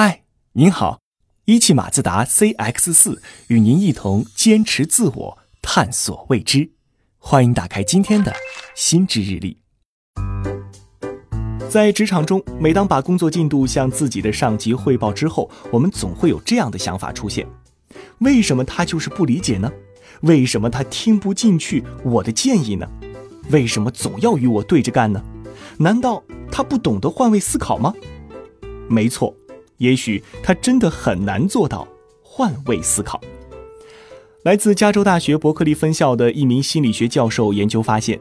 嗨，您好，一汽马自达 CX 四与您一同坚持自我，探索未知。欢迎打开今天的心智日历。在职场中，每当把工作进度向自己的上级汇报之后，我们总会有这样的想法出现：为什么他就是不理解呢？为什么他听不进去我的建议呢？为什么总要与我对着干呢？难道他不懂得换位思考吗？没错。也许他真的很难做到换位思考。来自加州大学伯克利分校的一名心理学教授研究发现，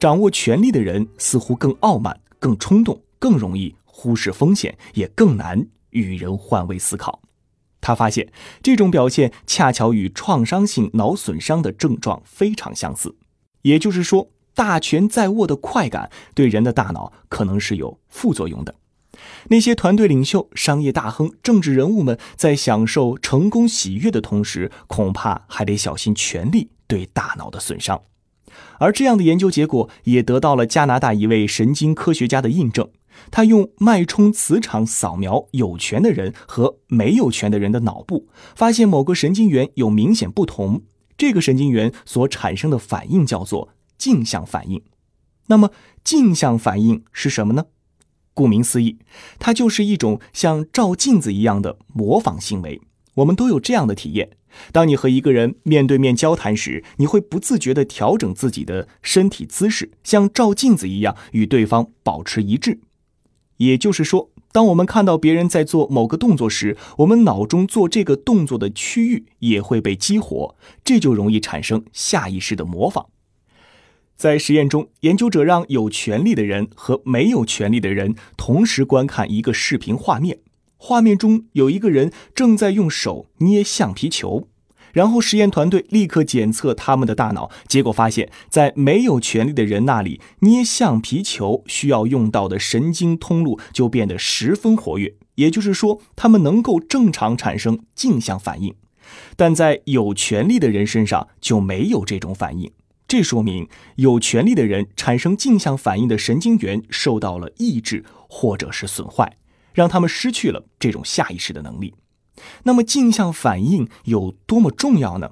掌握权力的人似乎更傲慢、更冲动、更容易忽视风险，也更难与人换位思考。他发现，这种表现恰巧与创伤性脑损伤的症状非常相似。也就是说，大权在握的快感对人的大脑可能是有副作用的。那些团队领袖、商业大亨、政治人物们在享受成功喜悦的同时，恐怕还得小心权力对大脑的损伤。而这样的研究结果也得到了加拿大一位神经科学家的印证。他用脉冲磁场扫描有权的人和没有权的人的脑部，发现某个神经元有明显不同。这个神经元所产生的反应叫做镜像反应。那么，镜像反应是什么呢？顾名思义，它就是一种像照镜子一样的模仿行为。我们都有这样的体验：当你和一个人面对面交谈时，你会不自觉地调整自己的身体姿势，像照镜子一样与对方保持一致。也就是说，当我们看到别人在做某个动作时，我们脑中做这个动作的区域也会被激活，这就容易产生下意识的模仿。在实验中，研究者让有权利的人和没有权利的人同时观看一个视频画面。画面中有一个人正在用手捏橡皮球，然后实验团队立刻检测他们的大脑，结果发现，在没有权利的人那里，捏橡皮球需要用到的神经通路就变得十分活跃，也就是说，他们能够正常产生镜像反应，但在有权利的人身上就没有这种反应。这说明有权利的人产生镜像反应的神经元受到了抑制或者是损坏，让他们失去了这种下意识的能力。那么镜像反应有多么重要呢？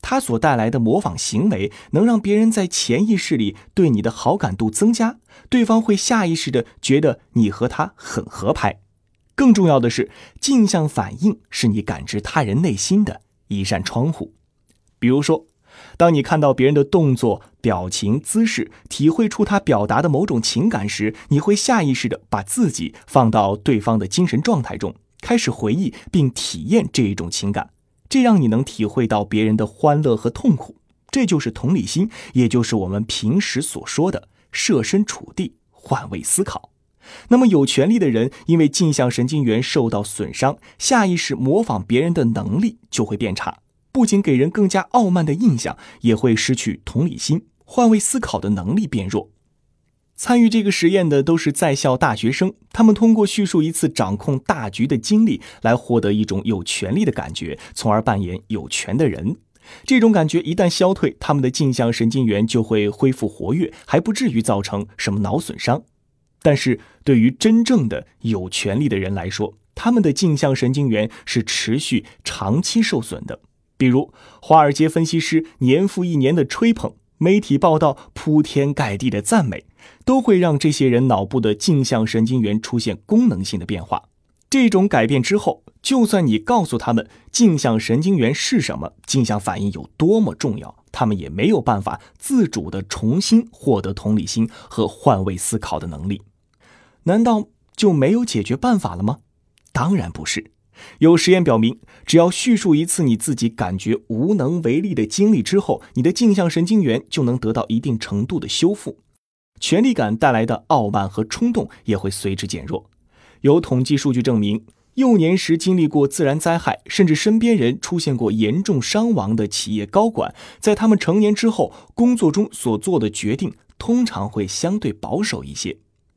它所带来的模仿行为能让别人在潜意识里对你的好感度增加，对方会下意识的觉得你和他很合拍。更重要的是，镜像反应是你感知他人内心的一扇窗户。比如说。当你看到别人的动作、表情、姿势，体会出他表达的某种情感时，你会下意识地把自己放到对方的精神状态中，开始回忆并体验这一种情感，这让你能体会到别人的欢乐和痛苦。这就是同理心，也就是我们平时所说的设身处地、换位思考。那么，有权利的人因为镜像神经元受到损伤，下意识模仿别人的能力就会变差。不仅给人更加傲慢的印象，也会失去同理心、换位思考的能力变弱。参与这个实验的都是在校大学生，他们通过叙述一次掌控大局的经历来获得一种有权利的感觉，从而扮演有权的人。这种感觉一旦消退，他们的镜像神经元就会恢复活跃，还不至于造成什么脑损伤。但是对于真正的有权利的人来说，他们的镜像神经元是持续长期受损的。比如，华尔街分析师年复一年的吹捧，媒体报道铺天盖地的赞美，都会让这些人脑部的镜像神经元出现功能性的变化。这种改变之后，就算你告诉他们镜像神经元是什么，镜像反应有多么重要，他们也没有办法自主的重新获得同理心和换位思考的能力。难道就没有解决办法了吗？当然不是。有实验表明，只要叙述一次你自己感觉无能为力的经历之后，你的镜像神经元就能得到一定程度的修复，权力感带来的傲慢和冲动也会随之减弱。有统计数据证明，幼年时经历过自然灾害，甚至身边人出现过严重伤亡的企业高管，在他们成年之后，工作中所做的决定通常会相对保守一些。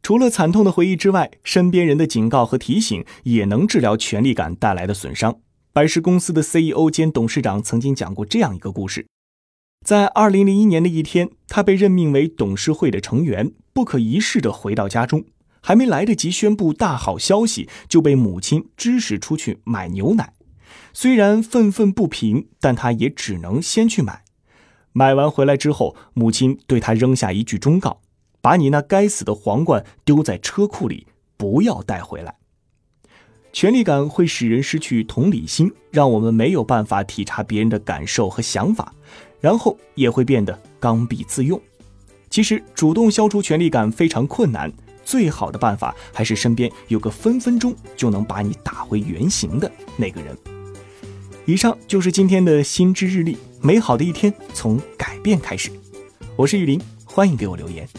除了惨痛的回忆之外，身边人的警告和提醒也能治疗权力感带来的损伤。百事公司的 CEO 兼董事长曾经讲过这样一个故事：在2001年的一天，他被任命为董事会的成员，不可一世地回到家中。还没来得及宣布大好消息，就被母亲指使出去买牛奶。虽然愤愤不平，但他也只能先去买。买完回来之后，母亲对他扔下一句忠告：“把你那该死的皇冠丢在车库里，不要带回来。”权力感会使人失去同理心，让我们没有办法体察别人的感受和想法，然后也会变得刚愎自用。其实，主动消除权力感非常困难，最好的办法还是身边有个分分钟就能把你打回原形的那个人。以上就是今天的心之日历，美好的一天从改变开始。我是玉林，欢迎给我留言。